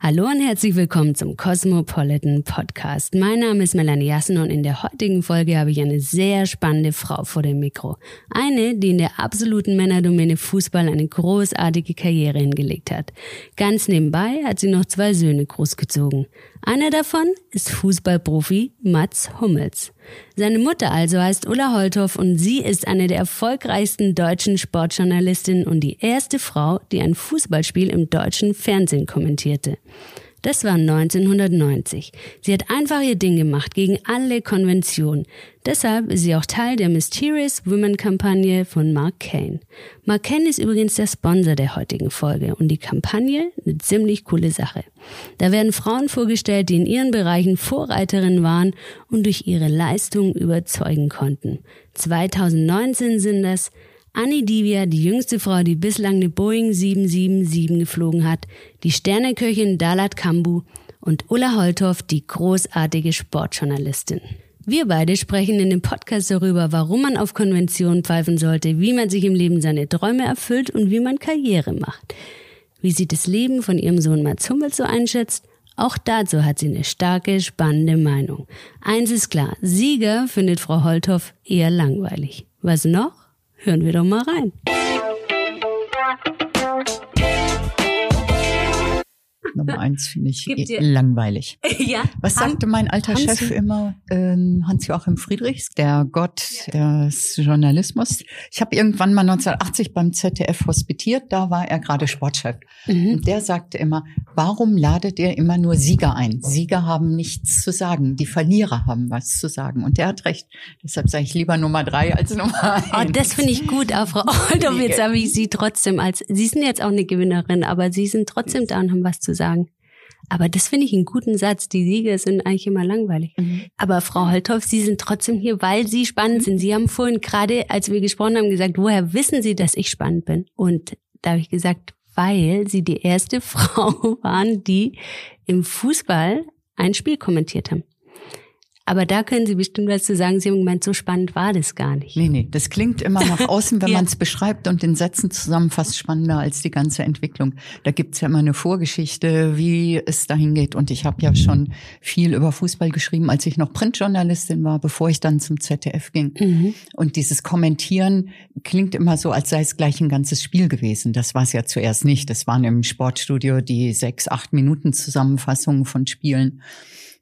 Hallo und herzlich willkommen zum Cosmopolitan Podcast. Mein Name ist Melanie Jassen und in der heutigen Folge habe ich eine sehr spannende Frau vor dem Mikro. Eine, die in der absoluten Männerdomäne Fußball eine großartige Karriere hingelegt hat. Ganz nebenbei hat sie noch zwei Söhne großgezogen. Einer davon ist Fußballprofi Mats Hummels. Seine Mutter also heißt Ulla Holthoff und sie ist eine der erfolgreichsten deutschen Sportjournalistinnen und die erste Frau, die ein Fußballspiel im deutschen Fernsehen kommentierte. Das war 1990. Sie hat einfach ihr Ding gemacht gegen alle Konventionen. Deshalb ist sie auch Teil der Mysterious Women Kampagne von Mark Kane. Mark Kane ist übrigens der Sponsor der heutigen Folge und die Kampagne eine ziemlich coole Sache. Da werden Frauen vorgestellt, die in ihren Bereichen Vorreiterinnen waren und durch ihre Leistungen überzeugen konnten. 2019 sind das Annie Divya, die jüngste Frau, die bislang eine Boeing 777 geflogen hat, die Sterneköchin Dalat Kambu und Ulla Holthoff, die großartige Sportjournalistin. Wir beide sprechen in dem Podcast darüber, warum man auf Konventionen pfeifen sollte, wie man sich im Leben seine Träume erfüllt und wie man Karriere macht. Wie sie das Leben von ihrem Sohn Mats Hummels so einschätzt, auch dazu hat sie eine starke, spannende Meinung. Eins ist klar, Sieger findet Frau Holthoff eher langweilig. Was noch? Hören wir doch mal rein. Nummer eins finde ich langweilig. ja. Was sagte mein alter Hans Chef immer, ähm, Hans-Joachim Friedrichs, der Gott des Journalismus. Ich habe irgendwann mal 1980 beim ZDF hospitiert, da war er gerade Sportchef. Mhm. Und der sagte immer, warum ladet ihr immer nur Sieger ein? Sieger haben nichts zu sagen, die Verlierer haben was zu sagen. Und der hat recht. Deshalb sage ich lieber Nummer drei als Nummer Oh, eins. das finde ich gut, auch Frau Oldhoff. Jetzt habe ich Sie trotzdem als, Sie sind jetzt auch eine Gewinnerin, aber Sie sind trotzdem da und haben was zu sagen. Aber das finde ich einen guten Satz. Die Sieger sind eigentlich immer langweilig. Mhm. Aber Frau Holthoff, Sie sind trotzdem hier, weil Sie spannend sind. Sie haben vorhin gerade, als wir gesprochen haben, gesagt, woher wissen Sie, dass ich spannend bin? Und da habe ich gesagt, weil Sie die erste Frau waren, die im Fußball ein Spiel kommentiert haben. Aber da können Sie bestimmt was zu sagen. Sie haben gemeint, so spannend war das gar nicht. Nee, nee, das klingt immer nach außen, wenn Ja. man es beschreibt und in Sätzen zusammenfasst, spannender als die ganze Entwicklung. Da gibt's ja immer eine Vorgeschichte, wie es dahin geht. Und ich habe ja schon viel über Fußball geschrieben, als ich noch Printjournalistin war, bevor ich dann zum ZDF ging. Mhm. Und dieses Kommentieren klingt immer so, als sei es gleich ein ganzes Spiel gewesen. Das war es ja zuerst nicht. Das waren im Sportstudio die sechs, acht Minuten Zusammenfassungen von Spielen.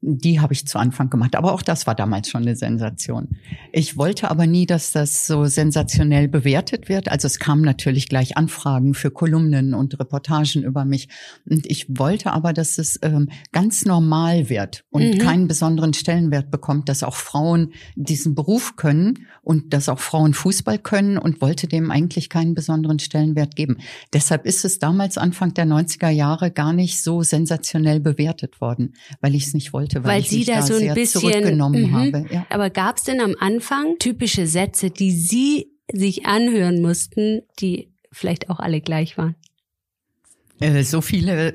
Die habe ich zu Anfang gemacht. Aber auch das war damals schon eine Sensation. Ich wollte aber nie, dass das so sensationell bewertet wird. Also es kamen natürlich gleich Anfragen für Kolumnen und Reportagen über mich. Und ich wollte aber, dass es ähm, ganz normal wird und Mhm. keinen besonderen Stellenwert bekommt, dass auch Frauen diesen Beruf können und dass auch Frauen Fußball können und wollte dem eigentlich keinen besonderen Stellenwert geben. Deshalb ist es damals Anfang der 90er Jahre gar nicht so sensationell bewertet worden, weil ich es nicht wollte, weil, Weil ich Sie mich da da so ein bisschen- zurückgenommen Mhm. habe. Ja. Aber gab es denn am Anfang typische Sätze, die Sie sich anhören mussten, die vielleicht auch alle gleich waren? Äh, So viele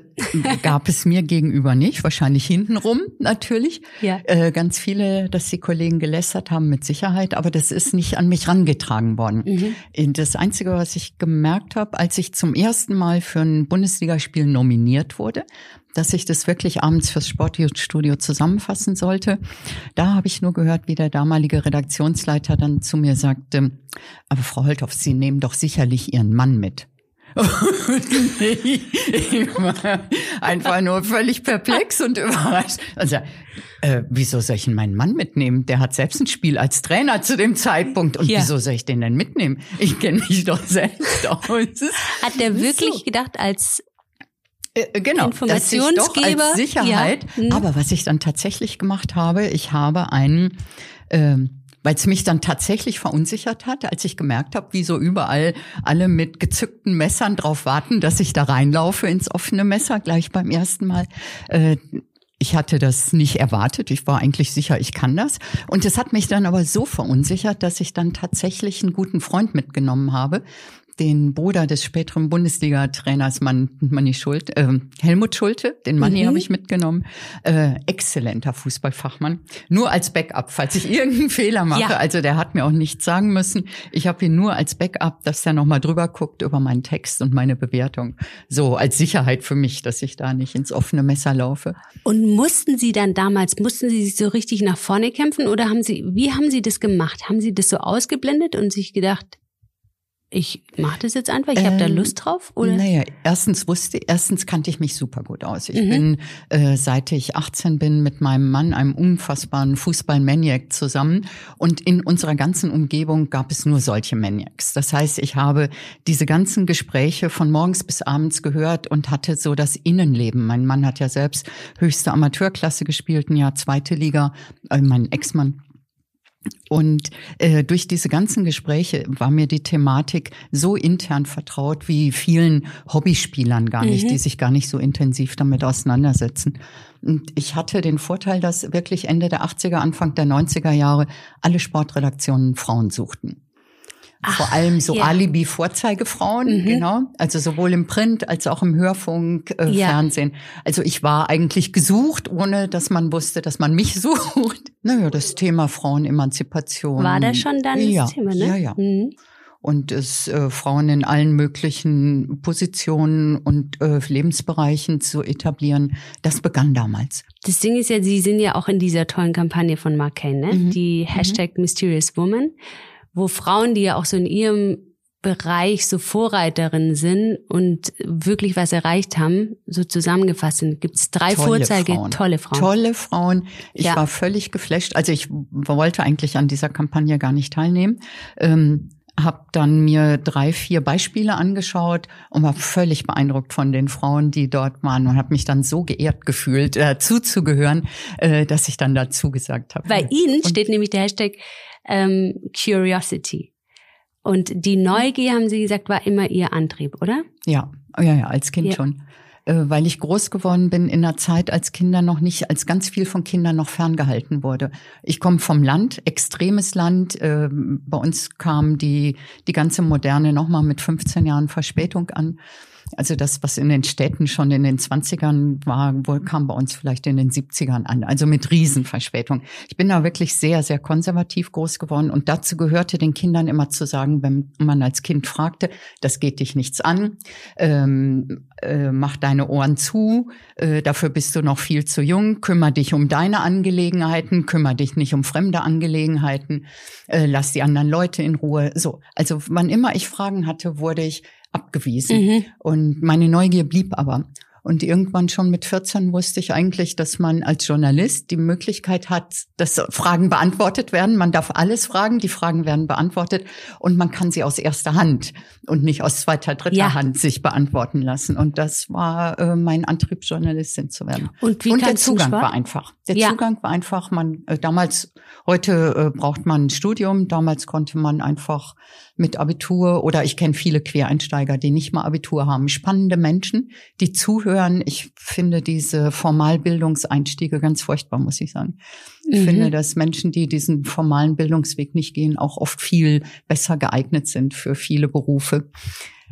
gab es mir gegenüber nicht, wahrscheinlich hintenrum natürlich. Ja. Äh, Ganz viele, dass die Kollegen gelästert haben, mit Sicherheit, aber das ist nicht an mich rangetragen worden. Mhm. Äh, Das Einzige, was ich gemerkt habe, als ich zum ersten Mal für ein Bundesligaspiel nominiert wurde, dass ich das wirklich abends fürs Sportstudio zusammenfassen sollte, da habe ich nur gehört, wie der damalige Redaktionsleiter dann zu mir sagte, aber Frau Holthoff, Sie nehmen doch sicherlich Ihren Mann mit. ich war einfach nur völlig perplex und überrascht. Also, äh, wieso soll ich denn meinen Mann mitnehmen? Der hat selbst ein Spiel als Trainer zu dem Zeitpunkt. Und Ja. wieso soll ich den denn mitnehmen? Ich kenne mich doch selbst aus. Hat der wirklich so. gedacht, als Äh, genau, ist doch Informationsgeber, als Sicherheit. ja. Mhm. Aber was ich dann tatsächlich gemacht habe, ich habe einen, ähm, weil es mich dann tatsächlich verunsichert hat, als ich gemerkt habe, wie so überall alle mit gezückten Messern drauf warten, dass ich da reinlaufe ins offene Messer gleich beim ersten Mal. Äh, ich hatte das nicht erwartet. Ich war eigentlich sicher, ich kann das. Und es hat mich dann aber so verunsichert, dass ich dann tatsächlich einen guten Freund mitgenommen habe, den Bruder des späteren Bundesliga-Trainers Man, Manni Schulte, äh, Helmut Schulte, den Manni mhm. habe ich mitgenommen. Äh, exzellenter Fußballfachmann. Nur als Backup, falls ich irgendeinen Fehler mache. Ja. Also der hat mir auch nichts sagen müssen. Ich habe ihn nur als Backup, dass der nochmal drüber guckt über meinen Text und meine Bewertung. So als Sicherheit für mich, dass ich da nicht ins offene Messer laufe. Und mussten Sie dann damals, mussten Sie sich so richtig nach vorne kämpfen oder haben Sie, wie haben Sie das gemacht? Haben Sie das so ausgeblendet und sich gedacht, ich mache das jetzt einfach, ich habe ähm, da Lust drauf? Oder? Naja, erstens wusste, erstens kannte ich mich super gut aus. Ich mhm. bin, äh, seit ich 18 bin, mit meinem Mann, einem unfassbaren Fußball-Maniac zusammen. Und in unserer ganzen Umgebung gab es nur solche Maniacs. Das heißt, ich habe diese ganzen Gespräche von morgens bis abends gehört und hatte so das Innenleben. Mein Mann hat ja selbst höchste Amateurklasse gespielt, ein Jahr zweite Liga, äh, mein Ex-Mann und äh, durch diese ganzen Gespräche war mir die Thematik so intern vertraut wie vielen Hobbyspielern gar nicht, mhm. die sich gar nicht so intensiv damit auseinandersetzen. Und ich hatte den Vorteil, dass wirklich Ende der 80er, Anfang der 90er Jahre alle Sportredaktionen Frauen suchten. Ach, Vor allem so ja. Alibi-Vorzeigefrauen, mhm. genau. Also sowohl im Print als auch im Hörfunk, äh, ja. Fernsehen. Also ich war eigentlich gesucht, ohne dass man wusste, dass man mich sucht. Naja, das Thema Frauenemanzipation. War das schon dann ja, das Thema, ne? Ja, ja. Mhm. Und es äh, Frauen in allen möglichen Positionen und äh, Lebensbereichen zu etablieren, das begann damals. Das Ding ist ja, Sie sind ja auch in dieser tollen Kampagne von Mark Kane, ne? Mhm. Die mhm. Hashtag Mysterious Woman wo Frauen, die ja auch so in ihrem Bereich so Vorreiterinnen sind und wirklich was erreicht haben, so zusammengefasst sind. Gibt es drei tolle Vorzeige, Frauen. tolle Frauen. Tolle Frauen. Ich ja. war völlig geflasht. Also ich wollte eigentlich an dieser Kampagne gar nicht teilnehmen. Ähm, habe dann mir drei, vier Beispiele angeschaut und war völlig beeindruckt von den Frauen, die dort waren und habe mich dann so geehrt gefühlt, äh, zuzugehören, äh, dass ich dann dazu gesagt habe. Bei Ihnen und steht nämlich der Hashtag ähm, Curiosity. Und die Neugier, haben Sie gesagt, war immer Ihr Antrieb, oder? Ja, ja, ja, als Kind ja. schon. Äh, weil ich groß geworden bin in einer Zeit, als Kinder noch nicht, als ganz viel von Kindern noch ferngehalten wurde. Ich komme vom Land, extremes Land. Äh, bei uns kam die, die ganze Moderne nochmal mit 15 Jahren Verspätung an. Also das, was in den Städten schon in den 20ern war, wohl kam bei uns vielleicht in den 70ern an. Also mit Riesenverspätung. Ich bin da wirklich sehr, sehr konservativ groß geworden. Und dazu gehörte den Kindern immer zu sagen, wenn man als Kind fragte, das geht dich nichts an, ähm, äh, mach deine Ohren zu, äh, dafür bist du noch viel zu jung, kümmere dich um deine Angelegenheiten, kümmere dich nicht um fremde Angelegenheiten, äh, lass die anderen Leute in Ruhe. So, also wann immer ich Fragen hatte, wurde ich abgewiesen. Mhm. Und meine Neugier blieb aber. Und irgendwann schon mit 14 wusste ich eigentlich, dass man als Journalist die Möglichkeit hat, dass Fragen beantwortet werden. Man darf alles fragen, die Fragen werden beantwortet und man kann sie aus erster Hand und nicht aus zweiter, dritter ja. Hand sich beantworten lassen. Und das war äh, mein Antrieb, Journalistin zu werden. Und, wie und der Zugang war einfach. Der ja. Zugang war einfach, man äh, damals, heute äh, braucht man ein Studium, damals konnte man einfach mit Abitur oder ich kenne viele Quereinsteiger, die nicht mal Abitur haben. Spannende Menschen, die zuhören. Ich finde diese Formalbildungseinstiege ganz furchtbar, muss ich sagen. Ich mhm. finde, dass Menschen, die diesen formalen Bildungsweg nicht gehen, auch oft viel besser geeignet sind für viele Berufe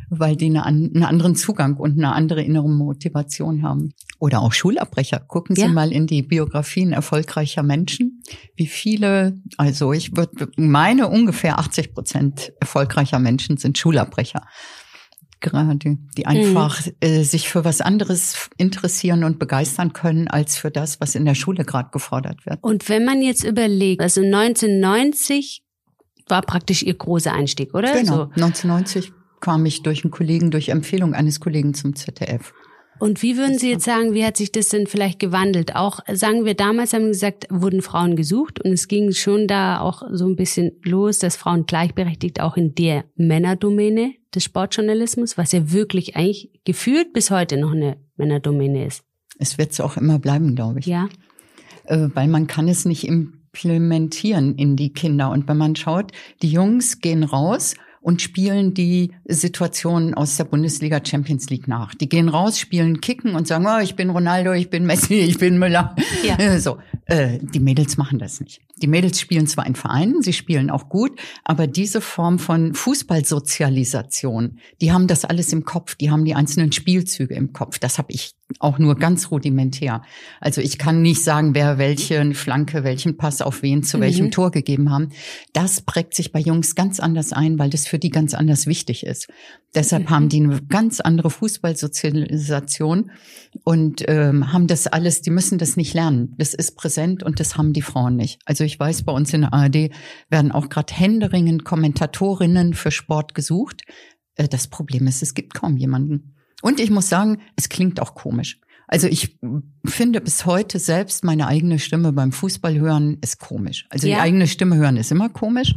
weil die eine, einen anderen Zugang und eine andere innere Motivation haben. Oder auch Schulabbrecher. Gucken Sie ja. mal in die Biografien erfolgreicher Menschen. Wie viele, also ich würde meine ungefähr 80 Prozent erfolgreicher Menschen sind Schulabbrecher gerade, die einfach mhm. äh, sich für was anderes interessieren und begeistern können als für das, was in der Schule gerade gefordert wird. Und wenn man jetzt überlegt, also 1990 war praktisch Ihr großer Einstieg, oder? Genau, so. 1990 kam ich durch einen Kollegen, durch Empfehlung eines Kollegen zum ZDF. Und wie würden Sie jetzt sagen, wie hat sich das denn vielleicht gewandelt? Auch sagen wir damals haben wir gesagt, wurden Frauen gesucht und es ging schon da auch so ein bisschen los, dass Frauen gleichberechtigt auch in der Männerdomäne des Sportjournalismus, was ja wirklich eigentlich gefühlt bis heute noch eine Männerdomäne ist. Es wird es auch immer bleiben, glaube ich. Ja. Äh, weil man kann es nicht implementieren in die Kinder. Und wenn man schaut, die Jungs gehen raus und spielen die Situationen aus der Bundesliga Champions League nach. Die gehen raus, spielen Kicken und sagen, oh, ich bin Ronaldo, ich bin Messi, ich bin Müller. Ja. So, äh, die Mädels machen das nicht. Die Mädels spielen zwar in Vereinen, sie spielen auch gut, aber diese Form von Fußballsozialisation, die haben das alles im Kopf, die haben die einzelnen Spielzüge im Kopf. Das habe ich auch nur ganz rudimentär. Also ich kann nicht sagen, wer welche Flanke, welchen Pass auf wen zu welchem mhm. Tor gegeben haben. Das prägt sich bei Jungs ganz anders ein, weil das für die ganz anders wichtig ist. Deshalb mhm. haben die eine ganz andere Fußballsozialisation und ähm, haben das alles, die müssen das nicht lernen. Das ist präsent und das haben die Frauen nicht. Also ich weiß, bei uns in der ARD werden auch gerade händeringend Kommentatorinnen für Sport gesucht. Äh, das Problem ist, es gibt kaum jemanden. Und ich muss sagen, es klingt auch komisch. Also ich finde bis heute selbst meine eigene Stimme beim Fußball hören ist komisch. Also ja. die eigene Stimme hören ist immer komisch,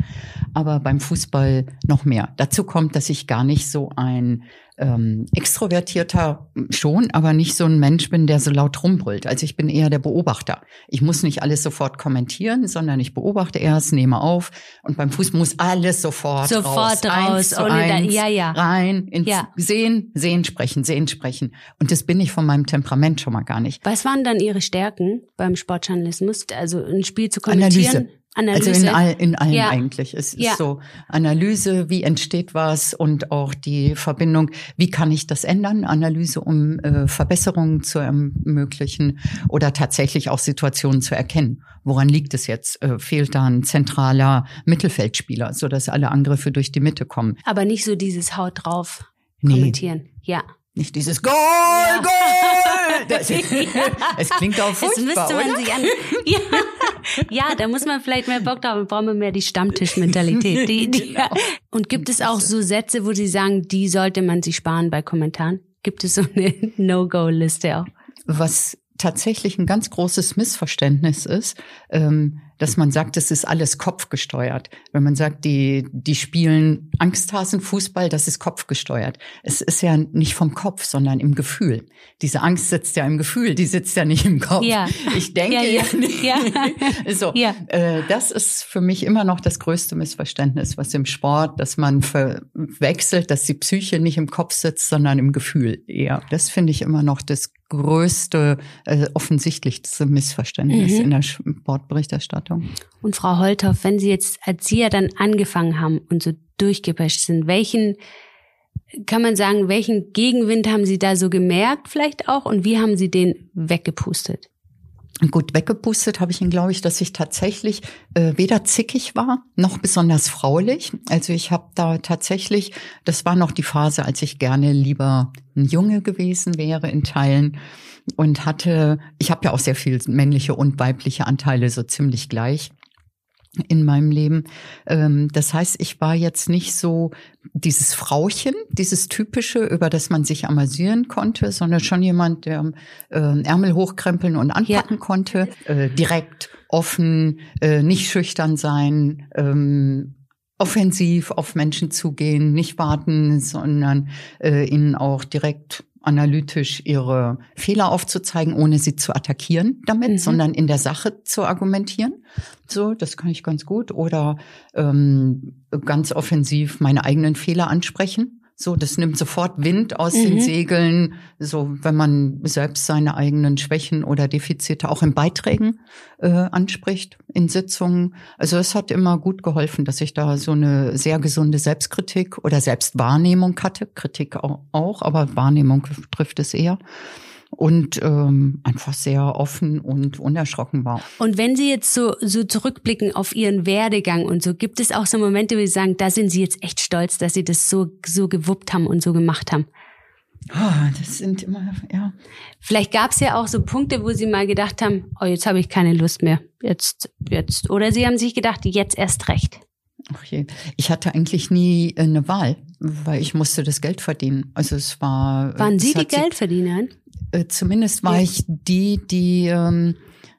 aber beim Fußball noch mehr. Dazu kommt, dass ich gar nicht so ein ähm, extrovertierter schon, aber nicht so ein Mensch bin, der so laut rumbrüllt. Also ich bin eher der Beobachter. Ich muss nicht alles sofort kommentieren, sondern ich beobachte erst, nehme auf und beim Fuß muss alles sofort sofort raus, raus ohne eins, da, ja ja rein ins ja. sehen, sehen, sprechen, sehen, sprechen. Und das bin ich von meinem Temperament schon mal gar nicht. Was waren dann Ihre Stärken beim Sportjournalismus? Also ein Spiel zu kommentieren? Analyse. Analyse. Also in, all, in allen ja. eigentlich. Es ja. ist so Analyse, wie entsteht was und auch die Verbindung, wie kann ich das ändern? Analyse, um äh, Verbesserungen zu ermöglichen oder tatsächlich auch Situationen zu erkennen. Woran liegt es jetzt? Äh, fehlt da ein zentraler Mittelfeldspieler, so dass alle Angriffe durch die Mitte kommen? Aber nicht so dieses Haut drauf nee. kommentieren. Ja. Nicht dieses Goal, ja. Goal! Das, es klingt auch furchtbar, Das müsste man oder? sich an. Ja, ja, da muss man vielleicht mehr Bock drauf haben. Brauchen wir mehr die Stammtischmentalität. Die, die, genau. Und gibt es auch so Sätze, wo Sie sagen, die sollte man sich sparen bei Kommentaren? Gibt es so eine No-Go-Liste auch? Was tatsächlich ein ganz großes Missverständnis ist, ähm, dass man sagt, es ist alles kopfgesteuert. Wenn man sagt, die, die spielen Angsthasenfußball, das ist kopfgesteuert. Es ist ja nicht vom Kopf, sondern im Gefühl. Diese Angst sitzt ja im Gefühl, die sitzt ja nicht im Kopf. Ja. Ich denke ja, ja. ja nicht. so, ja. Äh, das ist für mich immer noch das größte Missverständnis, was im Sport, dass man verwechselt, dass die Psyche nicht im Kopf sitzt, sondern im Gefühl eher. Das finde ich immer noch das größte, äh, offensichtlichste Missverständnis mhm. in der Sportberichterstattung. Und Frau Holthoff, wenn Sie jetzt als Sie ja dann angefangen haben und so durchgeprescht sind, welchen, kann man sagen, welchen Gegenwind haben Sie da so gemerkt vielleicht auch und wie haben Sie den weggepustet? Gut, weggepustet habe ich ihn, glaube ich, dass ich tatsächlich äh, weder zickig war noch besonders fraulich. Also ich habe da tatsächlich, das war noch die Phase, als ich gerne lieber ein Junge gewesen wäre in Teilen und hatte, ich habe ja auch sehr viel männliche und weibliche Anteile so ziemlich gleich in meinem Leben. Ähm, das heißt, ich war jetzt nicht so dieses Frauchen, dieses typische, über das man sich amüsieren konnte, sondern schon jemand, der äh, Ärmel hochkrempeln und anpacken ja. konnte, äh, direkt, offen, äh, nicht schüchtern sein, ähm, offensiv auf Menschen zugehen, nicht warten, sondern ihnen auch direkt analytisch ihre Fehler aufzuzeigen, ohne sie zu attackieren damit, mhm. sondern in der Sache zu argumentieren. So, das kann ich ganz gut. Oder ähm, ganz offensiv meine eigenen Fehler ansprechen so, das nimmt sofort Wind aus mhm. den Segeln, so wenn man selbst seine eigenen Schwächen oder Defizite auch in Beiträgen äh, anspricht, in Sitzungen. Also es hat immer gut geholfen, dass ich da so eine sehr gesunde Selbstkritik oder Selbstwahrnehmung hatte. Kritik auch, aber Wahrnehmung trifft es eher und ähm, einfach sehr offen und unerschrocken war. Und wenn Sie jetzt so, so zurückblicken auf Ihren Werdegang und so, gibt es auch so Momente, wo Sie sagen, da sind Sie jetzt echt stolz, dass Sie das so, so gewuppt haben und so gemacht haben? Oh, das sind immer, ja. Vielleicht gab es ja auch so Punkte, wo Sie mal gedacht haben, oh, jetzt habe ich keine Lust mehr. Jetzt, jetzt. Oder Sie haben sich gedacht, jetzt erst recht. Ach je. Ich hatte eigentlich nie eine Wahl, weil ich musste das Geld verdienen. Also es war. Waren Sie die Geldverdienerin? Äh, zumindest war ja. ich die, die ähm,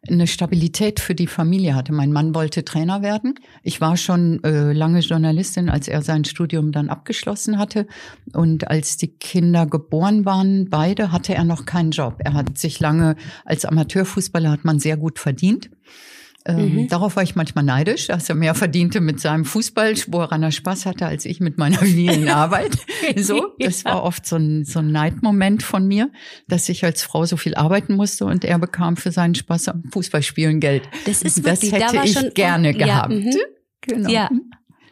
eine Stabilität für die Familie hatte. Mein Mann wollte Trainer werden. Ich war schon äh, lange Journalistin, als er sein Studium dann abgeschlossen hatte. Und als die Kinder geboren waren, beide, hatte er noch keinen Job. Er hat sich lange als Amateurfußballer hat man sehr gut verdient. Ähm, mhm. Darauf war ich manchmal neidisch, dass er mehr verdiente mit seinem Fußball, woran er Spaß hatte, als ich mit meiner vielen Arbeit. So, das war oft so ein, so ein Neidmoment von mir, dass ich als Frau so viel arbeiten musste und er bekam für seinen Spaß am Fußballspielen Geld. Das ist das wirklich, hätte da ich gerne ja, gehabt. Mhm. Genau. Ja.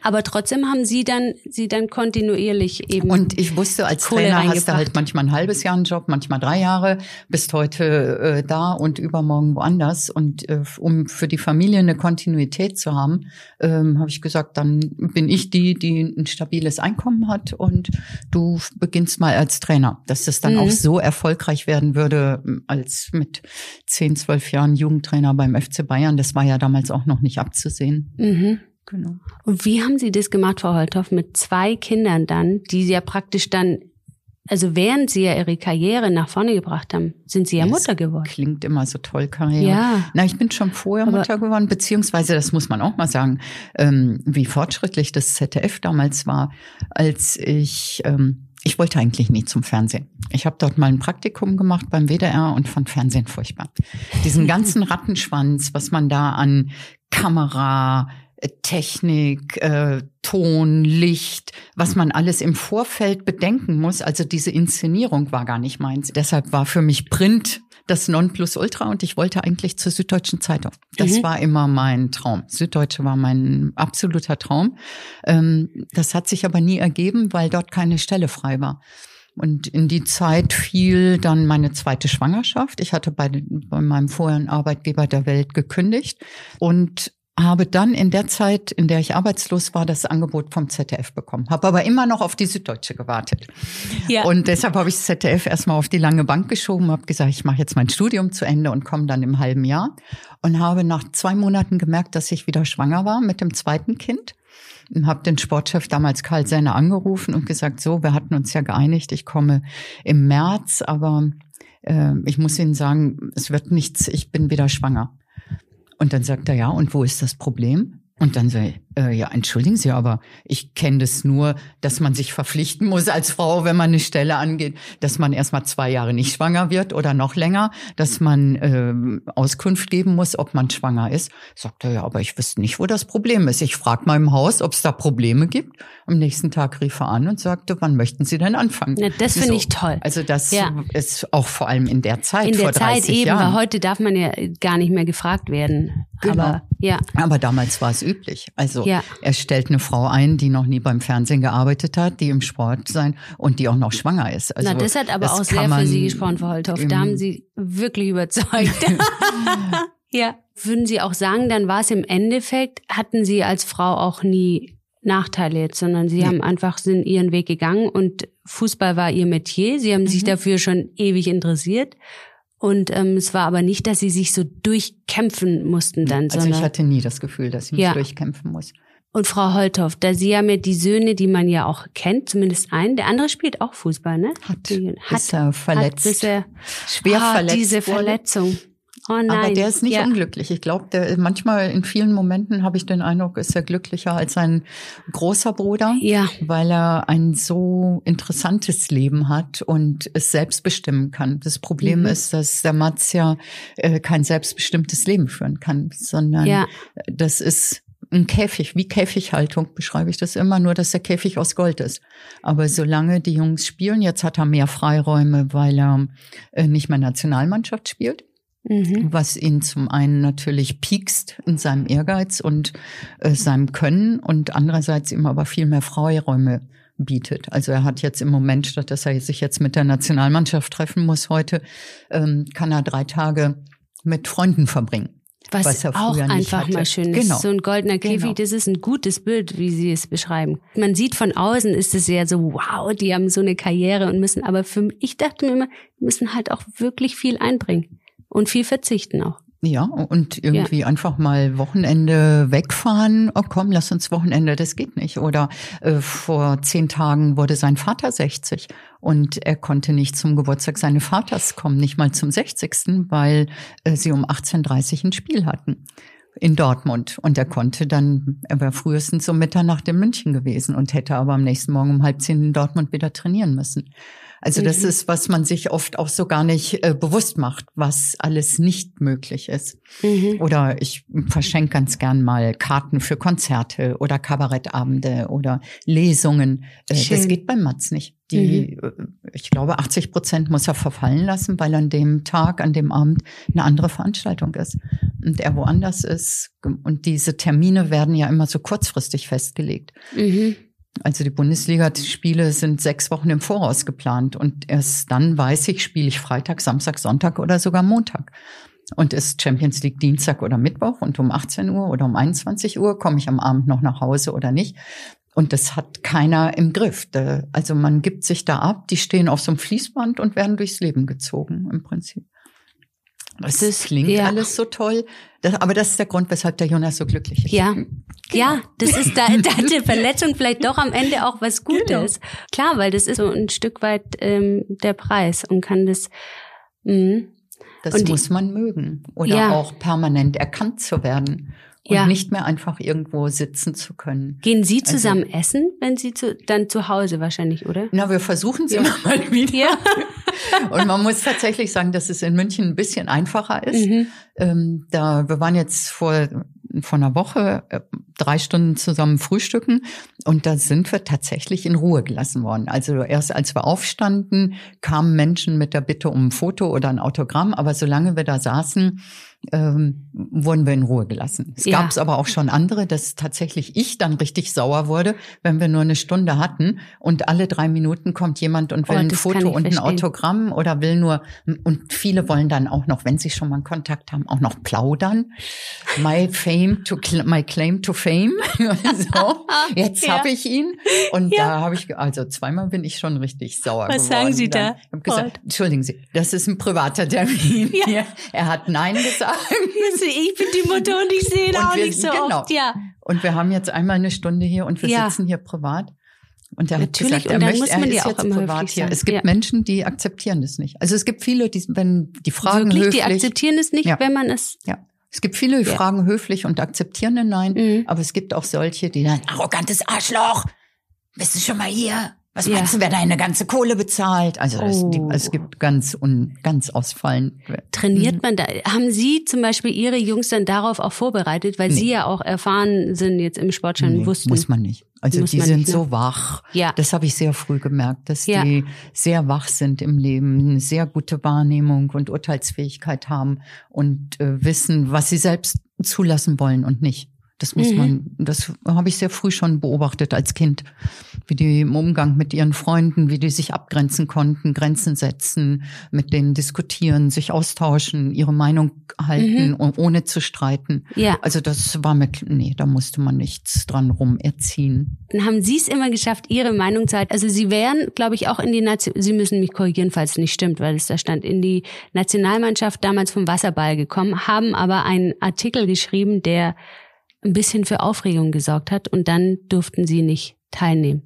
Aber trotzdem haben Sie dann, Sie dann kontinuierlich eben. Und ich wusste, als Kohle Trainer hast du halt manchmal ein halbes Jahr einen Job, manchmal drei Jahre, bist heute äh, da und übermorgen woanders. Und äh, um für die Familie eine Kontinuität zu haben, ähm, habe ich gesagt, dann bin ich die, die ein stabiles Einkommen hat und du beginnst mal als Trainer. Dass das dann Mhm. auch so erfolgreich werden würde, ähm, als mit zehn, zwölf Jahren Jugendtrainer beim FC Bayern, das war ja damals auch noch nicht abzusehen. mhm. Genau. Und wie haben Sie das gemacht, Frau Holthoff, mit zwei Kindern dann, die Sie ja praktisch dann, also während Sie ja Ihre Karriere nach vorne gebracht haben, sind Sie ja Das Mutter geworden? Klingt immer so toll, Karriere. Ja. Na, ich bin schon vorher Aber- Mutter geworden, beziehungsweise, das muss man auch mal sagen, ähm, wie fortschrittlich das ZDF damals war, als ich, ähm, ich wollte eigentlich nie zum Fernsehen. Ich habe dort mal ein Praktikum gemacht beim WDR und fand Fernsehen furchtbar. Diesen ganzen Rattenschwanz, was man da an Kamera, Technik, äh, Ton, Licht, was man alles im Vorfeld bedenken muss. Also diese Inszenierung war gar nicht meins. Deshalb war für mich Print das Nonplusultra und ich wollte eigentlich zur Süddeutschen Zeitung. Das Mhm. war immer mein Traum. Süddeutsche war mein absoluter Traum. Ähm, das hat sich aber nie ergeben, weil dort keine Stelle frei war. Und in die Zeit fiel dann meine zweite Schwangerschaft. Ich hatte bei, bei meinem vorherigen Arbeitgeber der Welt gekündigt und habe dann in der Zeit, in der ich arbeitslos war, das Angebot vom ZDF bekommen. Habe aber immer noch auf die Süddeutsche gewartet. Ja. Und deshalb habe ich das ZDF erstmal auf die lange Bank geschoben, habe gesagt, ich mache jetzt mein Studium zu Ende und komme dann im halben Jahr. Und habe nach zwei Monaten gemerkt, dass ich wieder schwanger war mit dem zweiten Kind. Und habe den Sportchef damals Karl Senner angerufen und gesagt, so, wir hatten uns ja geeinigt, ich komme im März, aber äh, ich muss Ihnen sagen, es wird nichts, ich bin wieder schwanger. Und dann sagt er, ja, und wo ist das Problem? Und dann ich, äh, ja, entschuldigen Sie, aber ich kenne das nur, dass man sich verpflichten muss als Frau, wenn man eine Stelle angeht, dass man erstmal zwei Jahre nicht schwanger wird oder noch länger, dass man ähm, Auskunft geben muss, ob man schwanger ist. Sagt er, ja, aber ich wüsste nicht, wo das Problem ist. Ich frage mal im Haus, ob es da Probleme gibt. Am nächsten Tag rief er an und sagte, wann möchten Sie denn anfangen? Na, das finde So. ich toll. Also das Ja. ist auch vor allem in der Zeit In vor der 30 Zeit eben, Jahren. weil heute darf man ja gar nicht mehr gefragt werden. Genau. Aber ja, Aber damals war es üblich. Also Ja. er stellt eine Frau ein, die noch nie beim Fernsehen gearbeitet hat, die im Sport sein und die auch noch schwanger ist. Also na, das hat aber das auch sehr für Sie gesprochen, Frau Holthoff. Da haben Sie wirklich überzeugt. ja. Würden Sie auch sagen, dann war es im Endeffekt, hatten Sie als Frau auch nie Nachteile jetzt, sondern Sie Nee. haben einfach sind Ihren Weg gegangen und Fußball war Ihr Metier. Sie haben sich Mhm. dafür schon ewig interessiert. Und ähm, es war aber nicht, dass Sie sich so durchkämpfen mussten dann, Also sondern ich hatte nie das Gefühl, dass ich mich Ja. durchkämpfen muss. Und Frau Holthoff, da Sie haben ja die Söhne, die man ja auch kennt, zumindest einen. Der andere spielt auch Fußball, ne? Hat, Die- ist er verletzt, Hat, bis er, schwer ah, verletzt diese wurde. Verletzung. Oh nein. Aber der ist nicht ja. unglücklich. Ich glaube, manchmal in vielen Momenten habe ich den Eindruck, ist er glücklicher als sein großer Bruder. Ja, weil er ein so interessantes Leben hat und es selbst bestimmen kann. Das Problem Mhm. ist, dass der Mats ja äh, kein selbstbestimmtes Leben führen kann, sondern Ja. das ist ein Käfig, wie Käfighaltung beschreibe ich das immer, nur dass der Käfig aus Gold ist. Aber solange die Jungs spielen, jetzt hat er mehr Freiräume, weil er äh, nicht mehr Nationalmannschaft spielt mhm. was ihn zum einen natürlich piekst in seinem Ehrgeiz und äh, seinem Können und andererseits ihm aber viel mehr Freiräume bietet. Also er hat jetzt im Moment, statt dass er sich jetzt mit der Nationalmannschaft treffen muss heute, ähm, kann er drei Tage mit Freunden verbringen. Was, was auch einfach hatte. mal schön ist. Genau. So ein goldener Käfig, Genau. das ist ein gutes Bild, wie Sie es beschreiben. Man sieht von außen, ist es ja so, wow, die haben so eine Karriere und müssen, aber für mich, ich dachte mir immer, die müssen halt auch wirklich viel einbringen und viel verzichten auch. Ja, und irgendwie einfach mal Wochenende wegfahren. Oh komm, lass uns Wochenende, das geht nicht. Oder äh, vor zehn Tagen wurde sein Vater 60 und er konnte nicht zum Geburtstag seines Vaters kommen, nicht mal zum 60., weil äh, sie um 18.30 Uhr ein Spiel hatten in Dortmund. Und er konnte dann, er war frühestens um Mitternacht in München gewesen und hätte aber am nächsten Morgen um halb zehn in Dortmund wieder trainieren müssen. Also das mhm. ist, was man sich oft auch so gar nicht äh, bewusst macht, was alles nicht möglich ist. Mhm. Oder ich verschenke ganz gern mal Karten für Konzerte oder Kabarettabende oder Lesungen. Äh, das geht beim Matz nicht. Die, mhm. Äh, ich glaube, 80 Prozent muss er verfallen lassen, weil an dem Tag, an dem Abend eine andere Veranstaltung ist und er woanders ist. Und diese Termine werden ja immer so kurzfristig festgelegt. Mhm. Also die Bundesliga-Spiele sind sechs Wochen im Voraus geplant und erst dann weiß ich, spiele ich Freitag, Samstag, Sonntag oder sogar Montag. Und ist Champions League Dienstag oder Mittwoch und um 18 Uhr oder um 21 Uhr komme ich am Abend noch nach Hause oder nicht. Und das hat keiner im Griff. Also man gibt sich da ab, die stehen auf so einem Fließband und werden durchs Leben gezogen im Prinzip. Das, das klingt ja. alles so toll. Das, aber das ist der Grund, weshalb der Jonas so glücklich ist. Ja. Ja, das ist da, da hat die Verletzung vielleicht doch am Ende auch was Gutes. Genau. Klar, weil das ist so ein Stück weit ähm, der Preis und kann das. Mh. Das und muss man mögen oder ja. auch permanent erkannt zu werden und ja. nicht mehr einfach irgendwo sitzen zu können. Gehen Sie also zusammen also, essen, wenn Sie zu, dann zu Hause wahrscheinlich, oder? Na, wir versuchen es ja. immer mal wieder. Ja. und man muss tatsächlich sagen, dass es in München ein bisschen einfacher ist. Mhm. Ähm, da wir waren jetzt vor vor einer Woche äh, drei Stunden zusammen frühstücken und da sind wir tatsächlich in Ruhe gelassen worden. Also erst als wir aufstanden, kamen Menschen mit der Bitte um ein Foto oder ein Autogramm, aber solange wir da saßen, ähm, wurden wir in Ruhe gelassen. Es ja. gab es aber auch schon andere, dass tatsächlich ich dann richtig sauer wurde, wenn wir nur eine Stunde hatten und alle drei Minuten kommt jemand und will oh, ein Foto und ein Autogramm oder will nur und viele wollen dann auch noch, wenn sie schon mal einen Kontakt haben, auch noch plaudern. My fame to my claim to fame. so, jetzt ja. habe ich ihn und ja. da habe ich also zweimal bin ich schon richtig sauer Was geworden. sagen Sie da? Ich hab gesagt, Entschuldigen Sie, das ist ein privater Termin. Ja. Er hat nein gesagt sagen. Ich bin die Mutter und ich sehe ihn auch wir, nicht so genau. oft. Ja. Und wir haben jetzt einmal eine Stunde hier und wir ja. sitzen hier privat. Und er Natürlich, hat gesagt, er möchte, er ist jetzt privat hier. Es gibt ja. Menschen, die akzeptieren das nicht. Also es gibt viele, die, wenn die fragen Wirklich, höflich, die akzeptieren es nicht, ja. wenn man es. Ja. Es gibt viele, die fragen höflich und akzeptieren ein Nein. Mhm. Aber es gibt auch solche, die dann arrogantes Arschloch. Bist du schon mal hier? Was ja. meinst du, wer deine ganze Kohle bezahlt? Also oh. die, es gibt ganz und ganz ausfallen. Trainiert mhm. man da? Haben Sie zum Beispiel Ihre Jungs dann darauf auch vorbereitet, weil nee. Sie ja auch erfahren sind jetzt im Sportschein nee, wussten? Muss man nicht. Also die sind nicht, ne? so wach. Ja. Das habe ich sehr früh gemerkt, dass ja. die sehr wach sind im Leben, eine sehr gute Wahrnehmung und Urteilsfähigkeit haben und äh, wissen, was sie selbst zulassen wollen und nicht. Das muss mhm. man, das habe ich sehr früh schon beobachtet als Kind, wie die im Umgang mit ihren Freunden, wie die sich abgrenzen konnten, Grenzen setzen, mit denen diskutieren, sich austauschen, ihre Meinung halten, mhm. ohne zu streiten. Ja. Also das war mir, nee, da musste man nichts dran rum erziehen. Dann haben Sie es immer geschafft, Ihre Meinung zu halten. Also Sie wären, glaube ich, auch in die Nation, Sie müssen mich korrigieren, falls es nicht stimmt, weil es da stand, in die Nationalmannschaft damals vom Wasserball gekommen, haben aber einen Artikel geschrieben, der ein bisschen für Aufregung gesorgt hat und dann durften sie nicht teilnehmen.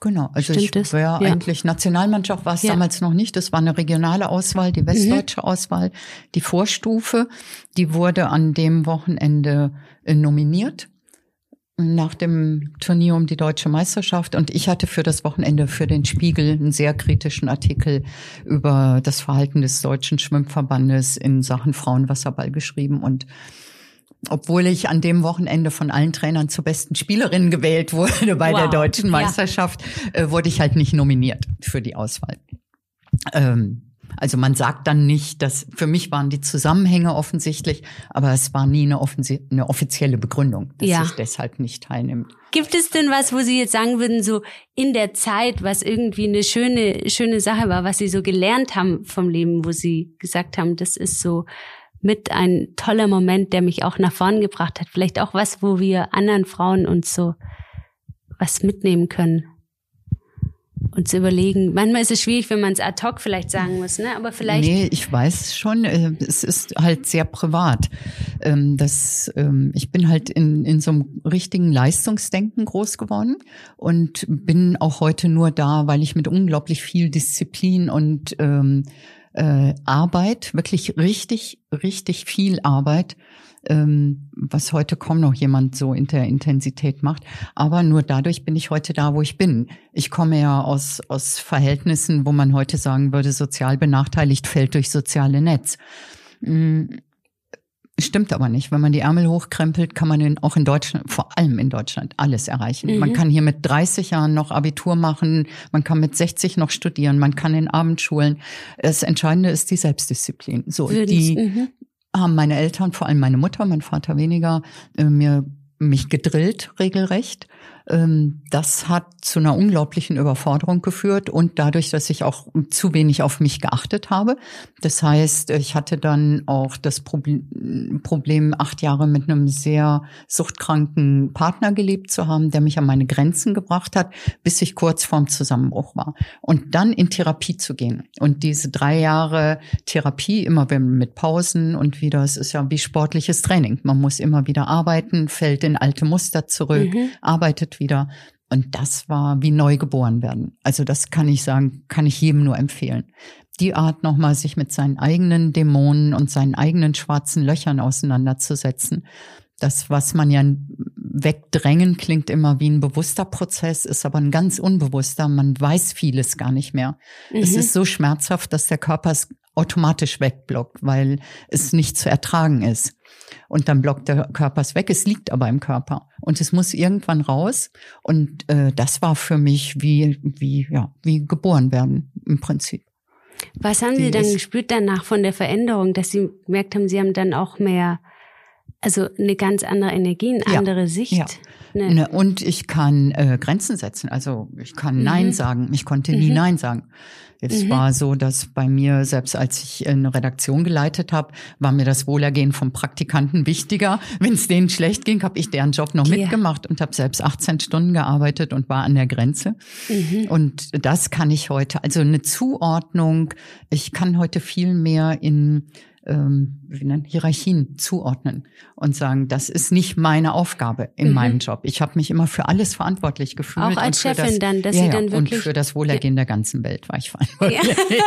Genau, also Stimmt ich war ja. eigentlich Nationalmannschaft war es ja. damals noch nicht. Das war eine regionale Auswahl, die westdeutsche mhm. Auswahl, die Vorstufe. Die wurde an dem Wochenende äh, nominiert nach dem Turnier um die deutsche Meisterschaft und ich hatte für das Wochenende für den Spiegel einen sehr kritischen Artikel über das Verhalten des deutschen Schwimmverbandes in Sachen Frauenwasserball geschrieben und obwohl ich an dem Wochenende von allen Trainern zur besten Spielerin gewählt wurde bei wow. der deutschen Meisterschaft, ja. äh, wurde ich halt nicht nominiert für die Auswahl. Ähm, also man sagt dann nicht, dass für mich waren die Zusammenhänge offensichtlich, aber es war nie eine, eine offizielle Begründung, dass ja. ich deshalb nicht teilnimmt. Gibt es denn was, wo Sie jetzt sagen würden, so in der Zeit, was irgendwie eine schöne, schöne Sache war, was Sie so gelernt haben vom Leben, wo Sie gesagt haben, das ist so mit ein toller Moment, der mich auch nach vorn gebracht hat. Vielleicht auch was, wo wir anderen Frauen uns so was mitnehmen können. Und zu überlegen, manchmal ist es schwierig, wenn man es ad hoc vielleicht sagen muss, ne? Aber vielleicht. Nee, ich weiß schon, äh, es ist halt sehr privat. Ähm, das, ähm, ich bin halt in, in so einem richtigen Leistungsdenken groß geworden und bin auch heute nur da, weil ich mit unglaublich viel Disziplin und ähm, äh, Arbeit, wirklich richtig, richtig viel Arbeit, ähm, was heute kaum noch jemand so in der Intensität macht. Aber nur dadurch bin ich heute da, wo ich bin. Ich komme ja aus, aus Verhältnissen, wo man heute sagen würde, sozial benachteiligt fällt durch soziale Netz. Mm, Stimmt aber nicht. Wenn man die Ärmel hochkrempelt, kann man in, auch in Deutschland, vor allem in Deutschland, alles erreichen. Mhm. Man kann hier mit 30 Jahren noch Abitur machen, man kann mit 60 noch studieren, man kann in Abendschulen. Das Entscheidende ist die Selbstdisziplin. So, Würden's, die mhm. haben meine Eltern, vor allem meine Mutter, mein Vater weniger, äh, mir mich gedrillt regelrecht. Ähm, das hat zu einer unglaublichen Überforderung geführt und dadurch, dass ich auch zu wenig auf mich geachtet habe. Das heißt, ich hatte dann auch das Problem, acht Jahre mit einem sehr suchtkranken Partner gelebt zu haben, der mich an meine Grenzen gebracht hat, bis ich kurz vorm Zusammenbruch war. Und dann in Therapie zu gehen. Und diese drei Jahre Therapie, immer mit Pausen und wieder, es ist ja wie sportliches Training. Man muss immer wieder arbeiten, fällt in alte Muster zurück, mhm. arbeitet wieder. Und das war wie neu geboren werden. Also das kann ich sagen, kann ich jedem nur empfehlen. Die Art nochmal sich mit seinen eigenen Dämonen und seinen eigenen schwarzen Löchern auseinanderzusetzen. Das, was man ja wegdrängen, klingt immer wie ein bewusster Prozess, ist aber ein ganz unbewusster. Man weiß vieles gar nicht mehr. Mhm. Es ist so schmerzhaft, dass der Körper es automatisch wegblockt, weil es nicht zu ertragen ist. Und dann blockt der Körper es weg. Es liegt aber im Körper und es muss irgendwann raus. Und äh, das war für mich wie wie ja wie geboren werden im Prinzip. Was haben Sie dann gespürt danach von der Veränderung, dass Sie gemerkt haben, Sie haben dann auch mehr, also eine ganz andere Energie, eine ja, andere Sicht? Ja. Ne. ne. Und ich kann äh, Grenzen setzen. Also ich kann mhm. Nein sagen. Ich konnte nie mhm. Nein sagen. Es mhm. war so, dass bei mir, selbst als ich eine Redaktion geleitet habe, war mir das Wohlergehen vom Praktikanten wichtiger. Wenn es denen schlecht ging, habe ich deren Job noch ja. mitgemacht und habe selbst 18 Stunden gearbeitet und war an der Grenze. Mhm. Und das kann ich heute. Also eine Zuordnung. Ich kann heute viel mehr in ähm, Hierarchien zuordnen und sagen, das ist nicht meine Aufgabe in mhm. meinem Job. Ich habe mich immer für alles verantwortlich gefühlt. Auch als Chefin das, dann, dass ja, Sie dann wirklich... Und für das Wohlergehen ja. der ganzen Welt war ich verantwortlich. Ja.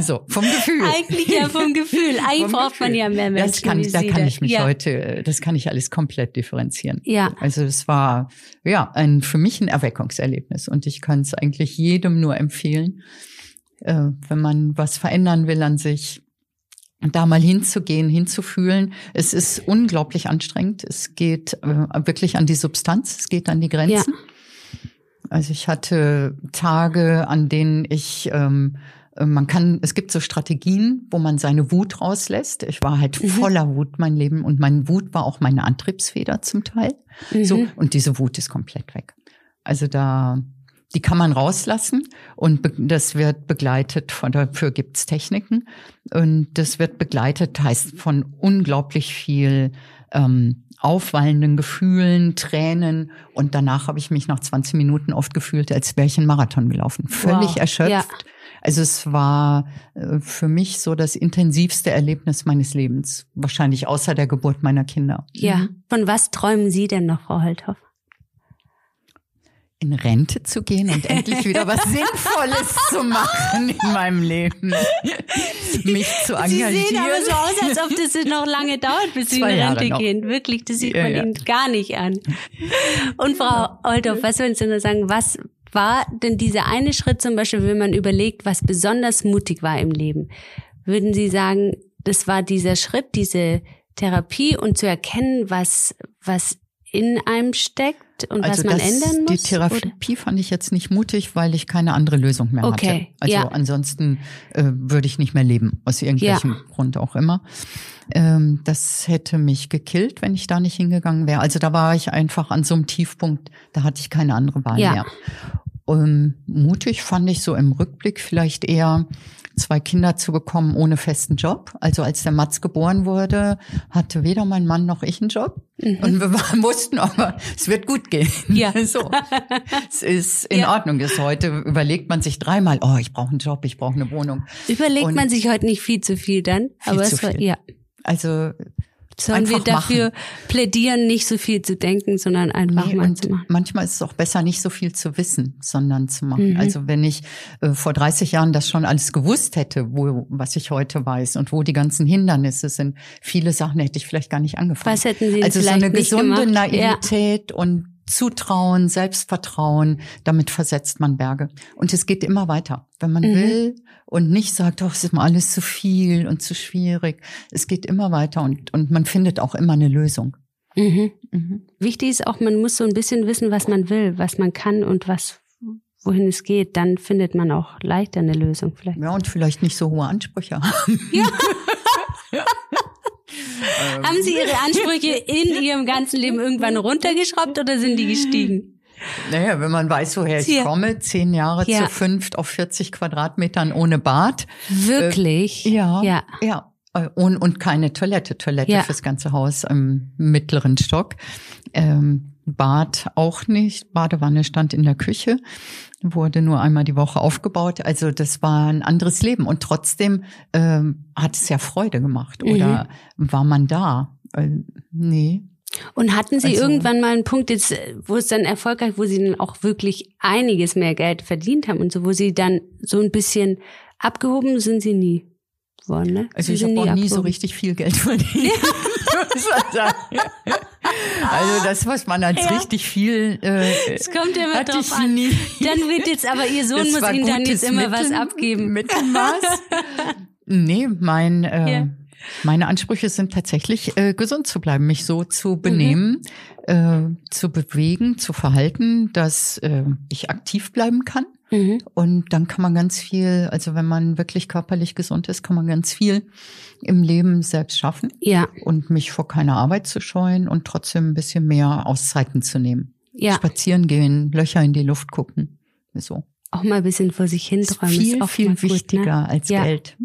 so, vom Gefühl. Eigentlich ja vom Gefühl. Eigentlich braucht man ja mehr Menschen. Das kann, da kann ich mich heute, das kann ich alles komplett differenzieren. Ja. Also es war, ja, ein, für mich ein Erweckungserlebnis und ich kann es eigentlich jedem nur empfehlen, äh, wenn man was verändern will an sich, da mal hinzugehen, hinzufühlen. Es ist unglaublich anstrengend. Es geht äh, wirklich an die Substanz, es geht an die Grenzen. Ja. Also ich hatte Tage, an denen ich ähm, äh, man kann, es gibt so Strategien, wo man seine Wut rauslässt. Ich war halt mhm. voller Wut mein Leben und mein Wut war auch meine Antriebsfeder zum Teil. Mhm. So und diese Wut ist komplett weg. Also da die kann man rauslassen und das wird begleitet von, dafür gibt's Techniken und das wird begleitet, heißt von unglaublich viel ähm, aufwallenden Gefühlen, Tränen und danach habe ich mich nach 20 Minuten oft gefühlt, als wäre ich einen Marathon gelaufen, völlig wow. erschöpft. Ja. Also es war äh, für mich so das intensivste Erlebnis meines Lebens, wahrscheinlich außer der Geburt meiner Kinder. Ja, mhm. von was träumen Sie denn noch, Frau Holthoff? In Rente zu gehen und endlich wieder was Sinnvolles zu machen in meinem Leben. Mich zu engagieren. Sie sehen aber so aus, als ob das noch lange dauert, bis Sie in Rente gehen. Wirklich, das sieht ja, man ja. Ihnen gar nicht an. Und Frau Oldorf, was würden Sie nur sagen, was war denn dieser eine Schritt zum Beispiel, wenn man überlegt, was besonders mutig war im Leben? Würden Sie sagen, das war dieser Schritt, diese Therapie und zu erkennen, was, was in einem steckt? und also was man das, ändern muss? Die Therapie oder? fand ich jetzt nicht mutig, weil ich keine andere Lösung mehr okay, hatte. Also ja. ansonsten äh, würde ich nicht mehr leben, aus irgendwelchem ja. Grund auch immer. Ähm, das hätte mich gekillt, wenn ich da nicht hingegangen wäre. Also da war ich einfach an so einem Tiefpunkt, da hatte ich keine andere Wahl ja. mehr. Und mutig fand ich so im Rückblick vielleicht eher, zwei Kinder zu bekommen ohne festen Job. Also als der Mats geboren wurde, hatte weder mein Mann noch ich einen Job. Mhm. Und wir wussten aber, es wird gut gehen. Ja. So. Es ist in ja. Ordnung. Das heute überlegt man sich dreimal, oh, ich brauche einen Job, ich brauche eine Wohnung. Überlegt Und man sich heute nicht viel zu viel dann. Viel aber zu es war, viel. ja. Also Sollen einfach wir dafür machen. plädieren, nicht so viel zu denken, sondern einfach Nee, mal zu machen? manchmal ist es auch besser, nicht so viel zu wissen, sondern zu machen. Mhm. Also wenn ich äh, vor 30 Jahren das schon alles gewusst hätte, wo, was ich heute weiß und wo die ganzen Hindernisse sind, viele Sachen hätte ich vielleicht gar nicht angefangen. Was hätten Sie also so eine gesunde gemacht? Ja. Naivität und Zutrauen, Selbstvertrauen, damit versetzt man Berge. Und es geht immer weiter. Wenn man Mhm. will und nicht sagt, doch, es ist mir alles zu viel und zu schwierig. Es geht immer weiter und, und man findet auch immer eine Lösung. Mhm. Mhm. Wichtig ist auch, man muss so ein bisschen wissen, was man will, was man kann und was, wohin es geht. Dann findet man auch leichter eine Lösung vielleicht. Ja, und vielleicht nicht so hohe Ansprüche haben. Ja. Haben Sie Ihre Ansprüche in Ihrem ganzen Leben irgendwann runtergeschraubt oder sind die gestiegen? Naja, wenn man weiß, woher ich komme, zehn Jahre Ja. zu fünft auf 40 Quadratmetern ohne Bad. Wirklich? Ja, Ja. ja. Äh, Und, und keine Toilette, Toilette Ja. fürs ganze Haus im mittleren Stock. Ähm, Bad auch nicht. Badewanne stand in der Küche, wurde nur einmal die Woche aufgebaut. Also das war ein anderes Leben. Und trotzdem ähm, hat es ja Freude gemacht. Mhm. Oder war man da? Äh, nee. Und hatten Sie Also- irgendwann mal einen Punkt, jetzt, äh, wo es dann erfolgreich, wo Sie dann auch wirklich einiges mehr Geld verdient haben und so, wo Sie dann so ein bisschen abgehoben sind Sie nie worden, ne? Also Sie ich habe auch nie so abgehoben. richtig viel Geld verdient. Sagen. also das, was man als Ja. richtig viel äh, Es kommt ja immer drauf an. nie. Dann wird jetzt aber Ihr Sohn Das muss Ihnen dann jetzt immer was Mittel- abgeben. Mittelmaß. nee, mein, äh, Ja. meine Ansprüche sind tatsächlich, äh, gesund zu bleiben, mich so Mhm. zu benehmen, äh, zu bewegen, zu verhalten, dass äh, ich aktiv bleiben kann. Mhm. Und dann kann man ganz viel, also wenn man wirklich körperlich gesund ist, kann man ganz viel im Leben selbst schaffen Ja, und mich vor keiner Arbeit zu scheuen und trotzdem ein bisschen mehr Auszeiten zu nehmen. ja. Spazieren gehen, Löcher in die Luft gucken. So. Auch mal ein bisschen vor sich hin träumen. viel, ist auch viel gut, wichtiger ne? als Ja. Geld.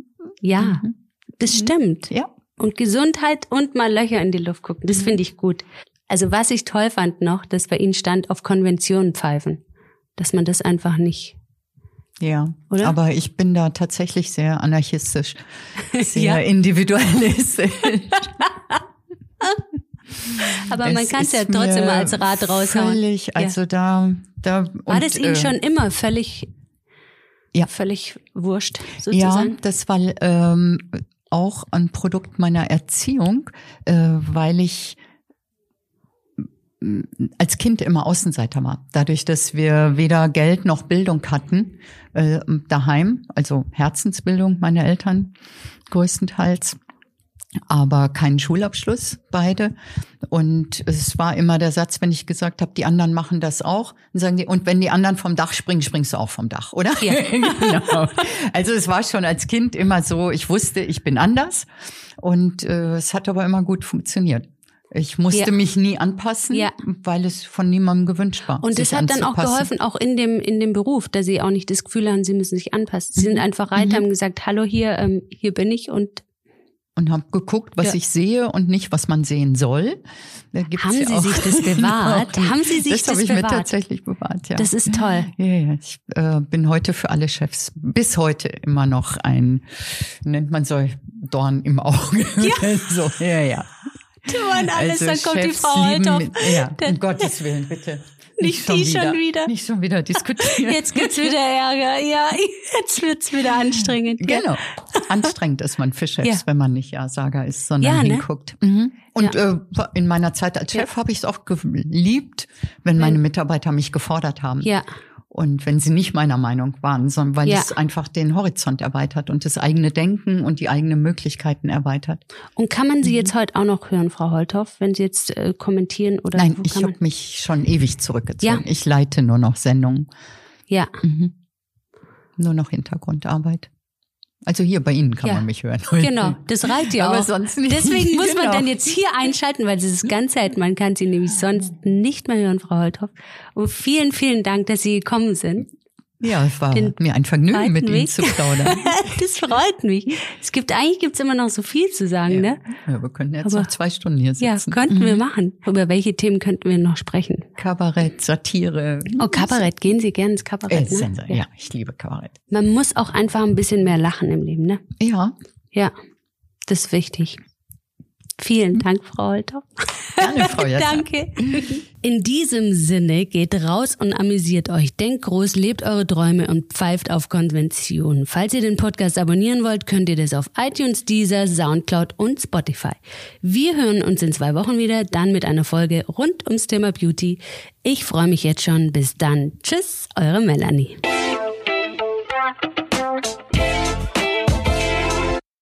Ja, Mhm. das stimmt. Ja. Und Gesundheit und mal Löcher in die Luft gucken. Mhm. Das finde ich gut. Also was ich toll fand noch, dass bei Ihnen stand, auf Konventionen pfeifen. Dass man das einfach nicht. Ja, Oder? aber ich bin da tatsächlich sehr anarchistisch, sehr Ja. individualistisch. Aber man kann es ja trotzdem mal als Rat raushauen. Völlig, also da, da. War und, das Ihnen äh, schon immer völlig, Ja. völlig wurscht, Ja, sozusagen? das war ähm, auch ein Produkt meiner Erziehung, äh, weil ich als Kind immer Außenseiter war. Dadurch, dass wir weder Geld noch Bildung hatten äh, daheim, also Herzensbildung meiner Eltern größtenteils, aber keinen Schulabschluss beide. Und es war immer der Satz, wenn ich gesagt habe, die anderen machen das auch, dann sagen die, und wenn die anderen vom Dach springen, springst du auch vom Dach, oder? Ja. genau. Also es war schon als Kind immer so, ich wusste, ich bin anders und äh, es hat aber immer gut funktioniert. Ich musste Ja. mich nie anpassen, Ja. weil es von niemandem gewünscht war. Und das hat dann auch geholfen, auch in dem, in dem Beruf, dass Sie auch nicht das Gefühl haben, Sie müssen sich anpassen. Sie Mhm. sind einfach rein, haben gesagt, hallo hier, ähm, hier bin ich und Und habe geguckt, was Ja. ich sehe und nicht, was man sehen soll. Da gibt's Haben ja Sie sich das bewahrt? Genau. Haben Sie sich das das habe ich mir bewahrt? tatsächlich bewahrt, ja. das ist toll. ja, ja, ich äh, bin heute für alle Chefs bis heute immer noch ein, nennt man so, Dorn im Auge. Ja. so, ja, ja. Du und alles, Also dann kommt die Chefs Frau lieben Holthoff. mit- Ja, um Gottes Willen, bitte. Nicht die schon wieder. Nicht schon wieder diskutieren. Jetzt gibt's wieder Ärger. Ja, jetzt wird's wieder anstrengend. Genau. Anstrengend ist man für Chefs, Ja. wenn man nicht Ja-Sager ist, sondern Ja, ne? hinguckt. Mhm. Und äh, in meiner Zeit als Chef habe ich es auch geliebt, wenn meine Mitarbeiter mich gefordert haben. Ja. Und wenn sie nicht meiner Meinung waren, sondern weil Ja. es einfach den Horizont erweitert und das eigene Denken und die eigenen Möglichkeiten erweitert. Und kann man Sie Mhm. jetzt heute auch noch hören, Frau Holthoff, wenn Sie jetzt äh, kommentieren oder Nein, ich habe mich schon ewig zurückgezogen. Ja. Ich leite nur noch Sendungen. Ja. Mhm. Nur noch Hintergrundarbeit. Also hier bei Ihnen kann Ja. man mich hören. Genau, das reicht ja Aber auch. sonst nicht. Deswegen muss man Genau. dann jetzt hier einschalten, weil das ist ganz selten. Man kann sie nämlich sonst nicht mehr hören, Frau Holthoff. Und vielen, vielen Dank, dass Sie gekommen sind. Ja, es war den mir ein Vergnügen, mit Ihnen Weg. zu plaudern. Das freut mich. Es gibt eigentlich gibt's immer noch so viel zu sagen, ne? Ja, wir können jetzt Aber- noch zwei Stunden hier Ja, sitzen. könnten Mhm. wir machen. Über welche Themen könnten wir noch sprechen? Kabarett, Satire. Oh, Kabarett. Gehen Sie gerne ins Äh, Kabarett, ne? Sensa- ja, ich liebe Kabarett. Man muss auch einfach ein bisschen mehr lachen im Leben, ne? Ja, Ja, das ist wichtig. Vielen Dank, Frau Holter. Gerne, Frau Jessa. Danke. In diesem Sinne geht raus und amüsiert euch. Denkt groß, lebt eure Träume und pfeift auf Konventionen. Falls ihr den Podcast abonnieren wollt, könnt ihr das auf iTunes, Deezer, Soundcloud und Spotify. Wir hören uns in zwei Wochen wieder, dann mit einer Folge rund ums Thema Beauty. Ich freue mich jetzt schon. Bis dann. Tschüss, eure Melanie.